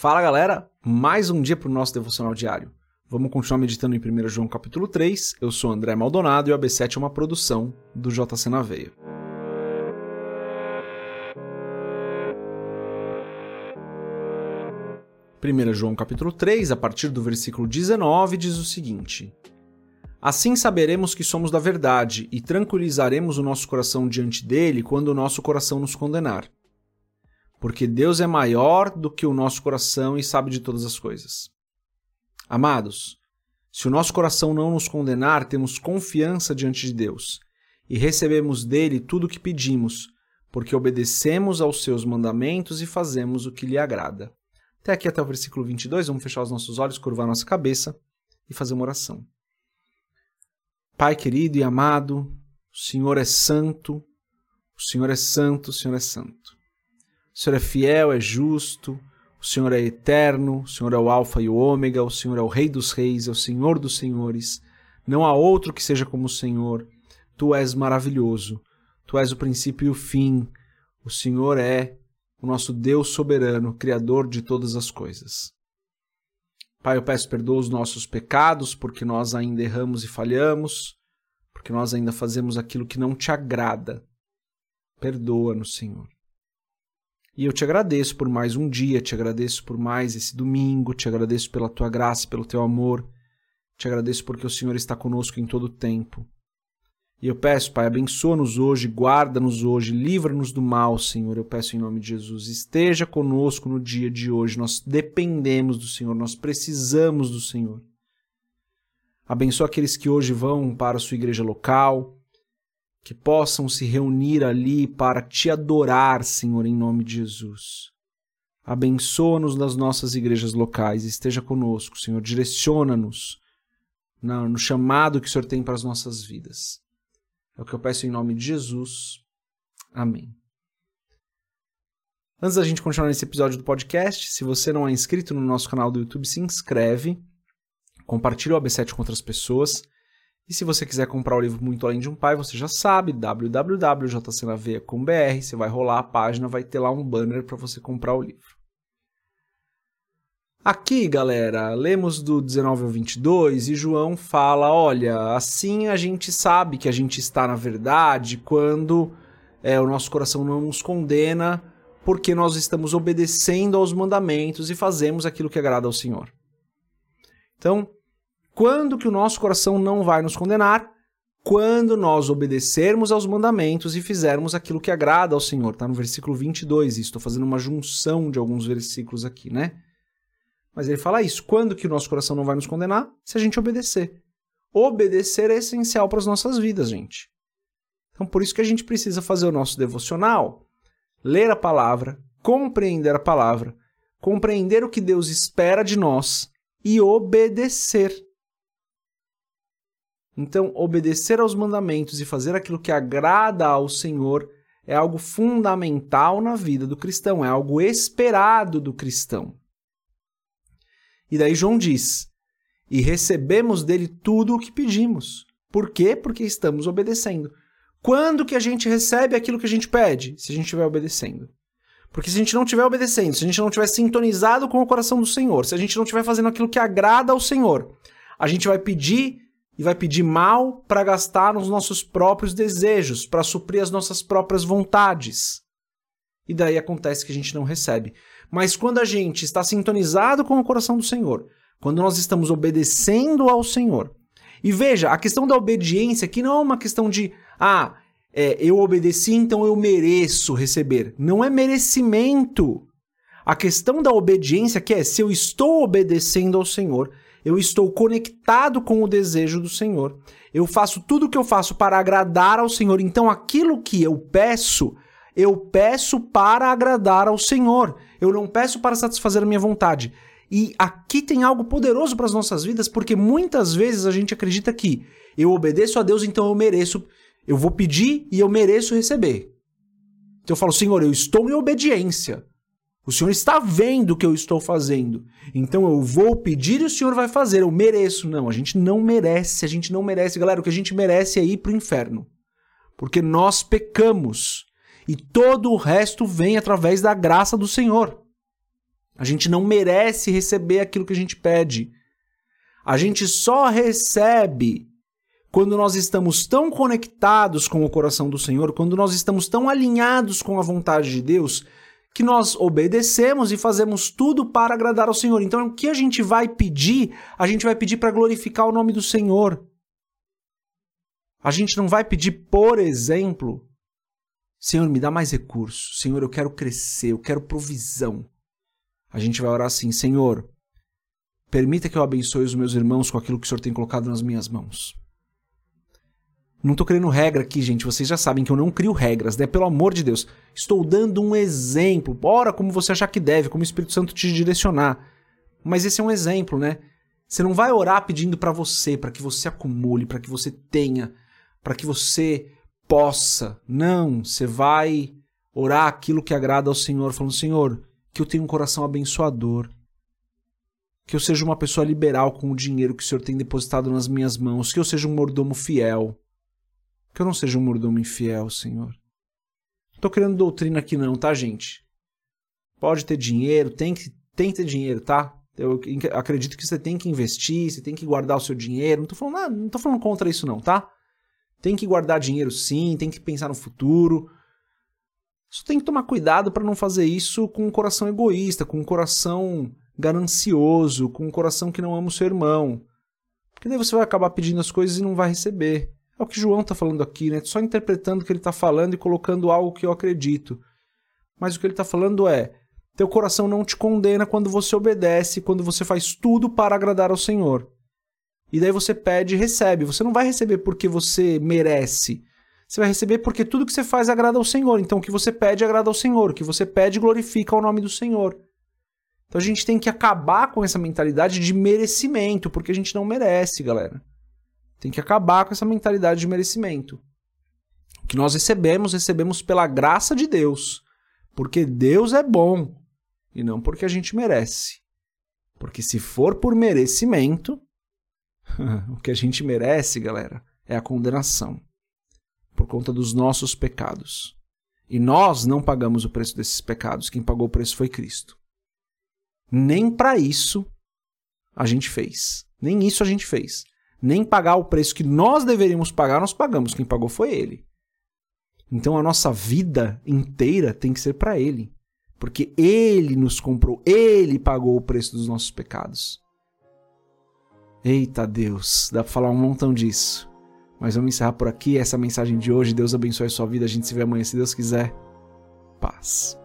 Fala galera, mais um dia para o nosso devocional diário. Vamos continuar meditando em 1 João capítulo 3. Eu sou André Maldonado e o AB7 é uma produção do JC na Veia. Primeira João capítulo 3, a partir do versículo 19, diz o seguinte: Assim saberemos que somos da verdade e tranquilizaremos o nosso coração diante dele quando o nosso coração nos condenar porque Deus é maior do que o nosso coração e sabe de todas as coisas. Amados, se o nosso coração não nos condenar, temos confiança diante de Deus e recebemos dele tudo o que pedimos, porque obedecemos aos seus mandamentos e fazemos o que lhe agrada. Até aqui, até o versículo 22, vamos fechar os nossos olhos, curvar nossa cabeça e fazer uma oração. Pai querido e amado, o Senhor é santo, o Senhor é santo, o Senhor é santo. O Senhor é fiel, é justo, o Senhor é eterno, o Senhor é o Alfa e o Ômega, o Senhor é o Rei dos Reis, é o Senhor dos Senhores. Não há outro que seja como o Senhor. Tu és maravilhoso, tu és o princípio e o fim. O Senhor é o nosso Deus soberano, Criador de todas as coisas. Pai, eu peço perdoa os nossos pecados, porque nós ainda erramos e falhamos, porque nós ainda fazemos aquilo que não te agrada. Perdoa-nos, Senhor. E eu te agradeço por mais um dia, te agradeço por mais esse domingo, te agradeço pela tua graça, pelo teu amor, te agradeço porque o Senhor está conosco em todo o tempo. E eu peço, Pai, abençoa-nos hoje, guarda-nos hoje, livra-nos do mal, Senhor. Eu peço em nome de Jesus, esteja conosco no dia de hoje. Nós dependemos do Senhor, nós precisamos do Senhor. Abençoa aqueles que hoje vão para a sua igreja local, que possam se reunir ali para te adorar, Senhor, em nome de Jesus. Abençoa-nos nas nossas igrejas locais, esteja conosco, Senhor, direciona-nos no chamado que o Senhor tem para as nossas vidas. É o que eu peço em nome de Jesus. Amém. Antes da gente continuar nesse episódio do podcast, se você não é inscrito no nosso canal do YouTube, se inscreve, compartilha o AB7 com outras pessoas. E se você quiser comprar o livro Muito Além de um Pai, você já sabe, www.jcnav.com.br, você vai rolar a página, vai ter lá um banner para você comprar o livro. Aqui, galera, lemos do 19 ao 22 e João fala: olha, assim a gente sabe que a gente está na verdade quando é, o nosso coração não nos condena, porque nós estamos obedecendo aos mandamentos e fazemos aquilo que agrada ao Senhor. Então, quando que o nosso coração não vai nos condenar? Quando nós obedecermos aos mandamentos e fizermos aquilo que agrada ao Senhor. Está no versículo 22, e estou fazendo uma junção de alguns versículos aqui, né? Mas ele fala isso. Quando que o nosso coração não vai nos condenar? Se a gente obedecer. Obedecer é essencial para as nossas vidas, gente. Então, por isso que a gente precisa fazer o nosso devocional, ler a palavra, compreender a palavra, compreender o que Deus espera de nós e obedecer. Então, obedecer aos mandamentos e fazer aquilo que agrada ao Senhor é algo fundamental na vida do cristão, é algo esperado do cristão. E daí João diz: E recebemos dele tudo o que pedimos. Por quê? Porque estamos obedecendo. Quando que a gente recebe aquilo que a gente pede? Se a gente estiver obedecendo. Porque se a gente não estiver obedecendo, se a gente não estiver sintonizado com o coração do Senhor, se a gente não estiver fazendo aquilo que agrada ao Senhor, a gente vai pedir e vai pedir mal para gastar nos nossos próprios desejos, para suprir as nossas próprias vontades. E daí acontece que a gente não recebe. Mas quando a gente está sintonizado com o coração do Senhor, quando nós estamos obedecendo ao Senhor. E veja, a questão da obediência aqui não é uma questão de, ah, é, eu obedeci, então eu mereço receber. Não é merecimento. A questão da obediência que é se eu estou obedecendo ao Senhor, eu estou conectado com o desejo do Senhor. Eu faço tudo o que eu faço para agradar ao Senhor. Então, aquilo que eu peço, eu peço para agradar ao Senhor. Eu não peço para satisfazer a minha vontade. E aqui tem algo poderoso para as nossas vidas, porque muitas vezes a gente acredita que eu obedeço a Deus, então eu mereço, eu vou pedir e eu mereço receber. Então eu falo, Senhor, eu estou em obediência. O Senhor está vendo o que eu estou fazendo. Então eu vou pedir e o Senhor vai fazer. Eu mereço. Não, a gente não merece. A gente não merece. Galera, o que a gente merece é ir para o inferno. Porque nós pecamos. E todo o resto vem através da graça do Senhor. A gente não merece receber aquilo que a gente pede. A gente só recebe quando nós estamos tão conectados com o coração do Senhor, quando nós estamos tão alinhados com a vontade de Deus, que nós obedecemos e fazemos tudo para agradar ao Senhor. Então, o que a gente vai pedir? A gente vai pedir para glorificar o nome do Senhor. A gente não vai pedir, por exemplo, Senhor, me dá mais recursos. Senhor, eu quero crescer, eu quero provisão. A gente vai orar assim: Senhor, permita que eu abençoe os meus irmãos com aquilo que o Senhor tem colocado nas minhas mãos. Não estou criando regra aqui, gente. Vocês já sabem que eu não crio regras, né? Pelo amor de Deus. Estou dando um exemplo. Ora como você achar que deve, como o Espírito Santo te direcionar. Mas esse é um exemplo, né? Você não vai orar pedindo para você, para que você acumule, para que você tenha, para que você possa. Não, você vai orar aquilo que agrada ao Senhor, falando: Senhor, que eu tenha um coração abençoador. Que eu seja uma pessoa liberal com o dinheiro que o Senhor tem depositado nas minhas mãos. Que eu seja um mordomo fiel que eu não seja um mordomo infiel, Senhor. Não tô criando doutrina aqui não, tá, gente? Pode ter dinheiro, tem que, tem que ter dinheiro, tá? Eu acredito que você tem que investir, você tem que guardar o seu dinheiro. Não tô falando não tô falando contra isso não, tá? Tem que guardar dinheiro sim, tem que pensar no futuro. Só tem que tomar cuidado para não fazer isso com um coração egoísta, com um coração ganancioso, com um coração que não ama o seu irmão. Porque daí você vai acabar pedindo as coisas e não vai receber. É o que João está falando aqui, né? Só interpretando o que ele está falando e colocando algo que eu acredito. Mas o que ele está falando é: teu coração não te condena quando você obedece, quando você faz tudo para agradar ao Senhor. E daí você pede e recebe. Você não vai receber porque você merece. Você vai receber porque tudo que você faz agrada ao Senhor. Então o que você pede agrada ao Senhor. O que você pede glorifica o nome do Senhor. Então a gente tem que acabar com essa mentalidade de merecimento, porque a gente não merece, galera. Tem que acabar com essa mentalidade de merecimento. O que nós recebemos, recebemos pela graça de Deus. Porque Deus é bom e não porque a gente merece. Porque se for por merecimento, o que a gente merece, galera, é a condenação por conta dos nossos pecados. E nós não pagamos o preço desses pecados, quem pagou o preço foi Cristo. Nem para isso a gente fez. Nem isso a gente fez nem pagar o preço que nós deveríamos pagar, nós pagamos. Quem pagou foi ele. Então a nossa vida inteira tem que ser para ele. Porque ele nos comprou, ele pagou o preço dos nossos pecados. Eita Deus, dá para falar um montão disso. Mas vamos encerrar por aqui essa mensagem de hoje. Deus abençoe a sua vida. A gente se vê amanhã, se Deus quiser. Paz.